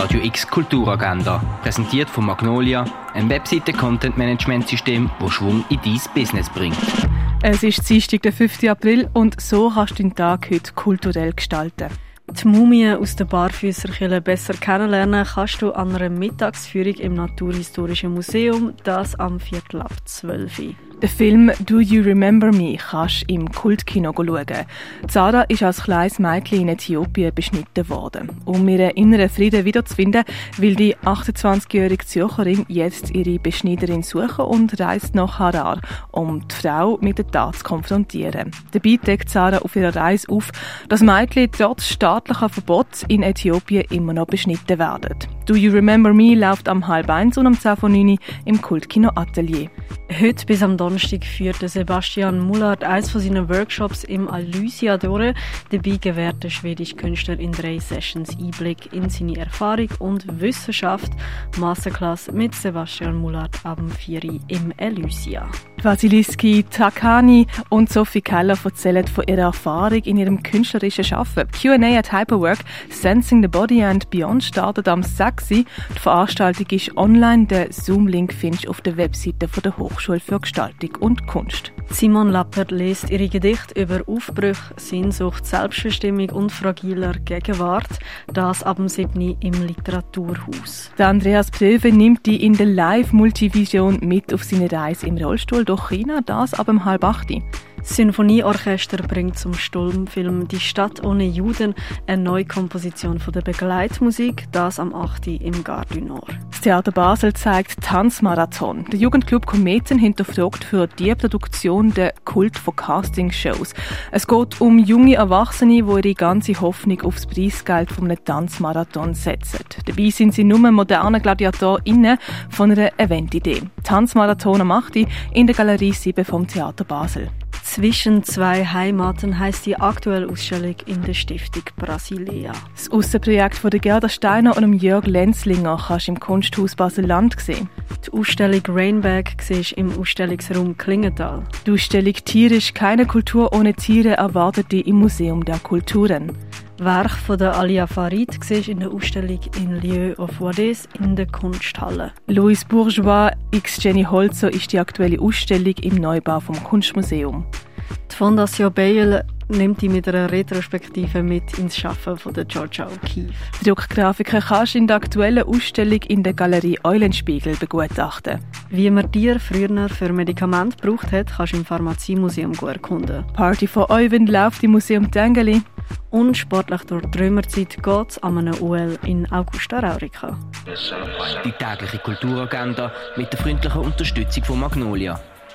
Radio X Kulturagenda, präsentiert von Magnolia, ein Webseite-Content-Management-System, das Schwung in dein Business bringt. Es ist Dienstag, der 5. April und so kannst du den Tag heute kulturell gestalten. Die Mumie aus der Barfüsserkirche besser kennenlernen kannst du an einer Mittagsführung im Naturhistorischen Museum, das am Viertel ab 12 Uhr. Den Film «Do You Remember Me» kannst im Kultkino schauen. Zara ist als kleines Mädchen in Äthiopien beschnitten worden. Um ihren inneren Frieden wiederzufinden, will die 28-jährige Zürcherin jetzt ihre Beschneiderin suchen und reist nach Harar, um die Frau mit der Tat zu konfrontieren. Dabei deckt Zara auf ihrer Reise auf, dass Mädchen trotz staatlicher Verbots in Äthiopien immer noch beschnitten werden. «Do You Remember Me» läuft am halb eins und um 10 von 9 im Kultkino Atelier. Heute bis am führt Sebastian Mullard eines von seinen Workshops im Alysia durch. Dabei gewährt der schwedische Künstler in drei Sessions Einblick in seine Erfahrung und Wissenschaft. Masterclass mit Sebastian Mullard am 4. im Alysia. Vasiliski Takani und Sophie Keller erzählen von ihrer Erfahrung in ihrem künstlerischen Schaffen. Q&A at Hyperwork Sensing the Body and Beyond startet am 6. Die Veranstaltung ist online. Den Zoom-Link findest du auf der Webseite der Hochschule für Gestaltung und Kunst. Simon Lappert liest ihre Gedichte über Aufbrüche, Sehnsucht, Selbstbestimmung und fragiler Gegenwart. Das ab dem 7. im Literaturhaus. Der Andreas Pröve nimmt die in der Live-Multivision mit auf seine Reise im Rollstuhl durch China, das ab dem halb acht. Sinfonieorchester bringt zum Sturmfilm Die Stadt ohne Juden eine neue Komposition von der Begleitmusik, das am 8. im Gare Nord. Das Theater Basel zeigt Tanzmarathon. Der Jugendclub Kometen hinterfragt für die Produktion der Kult von Castingshows. Es geht um junge Erwachsene, die ihre ganze Hoffnung aufs Preisgeld von einem Tanzmarathon setzen. Dabei sind sie nur moderne GladiatorInnen von einer Eventidee. Tanzmarathon am 8. in der Galerie 7 vom Theater Basel. Zwischen zwei Heimaten heißt die aktuelle Ausstellung in der Stiftung Brasilia. Das Aussenprojekt von der Gerda Steiner und Jörg Lenzlinger kannst du im Kunsthaus Basel-Land sehen. Die Ausstellung Rainback siehst im Ausstellungsraum Klingenthal. Die Ausstellung Tierisch keine Kultur ohne Tiere erwartet dich im Museum der Kulturen. Werk von der Alia Farid siehst in der Ausstellung in Lieu of Vades in der Kunsthalle. Louis Bourgeois x Jenny Holzer ist die aktuelle Ausstellung im Neubau vom Kunstmuseum. Die Fondation Bayle nimmt die mit einer Retrospektive mit ins Schaffen von der Georgia O'Keeffe. Die Druckgrafiken kannst du in der aktuellen Ausstellung in der Galerie Eulenspiegel begutachten. Wie man dir früher für Medikamente gebraucht hat, kannst du im Pharmaziemuseum erkunden. Party von Euwen läuft im Museum Tengeli. Und sportlich durch die Römerzeit geht es an einem UL in Augusta Raurica. Die tägliche Kulturagenda mit der freundlichen Unterstützung von Magnolia,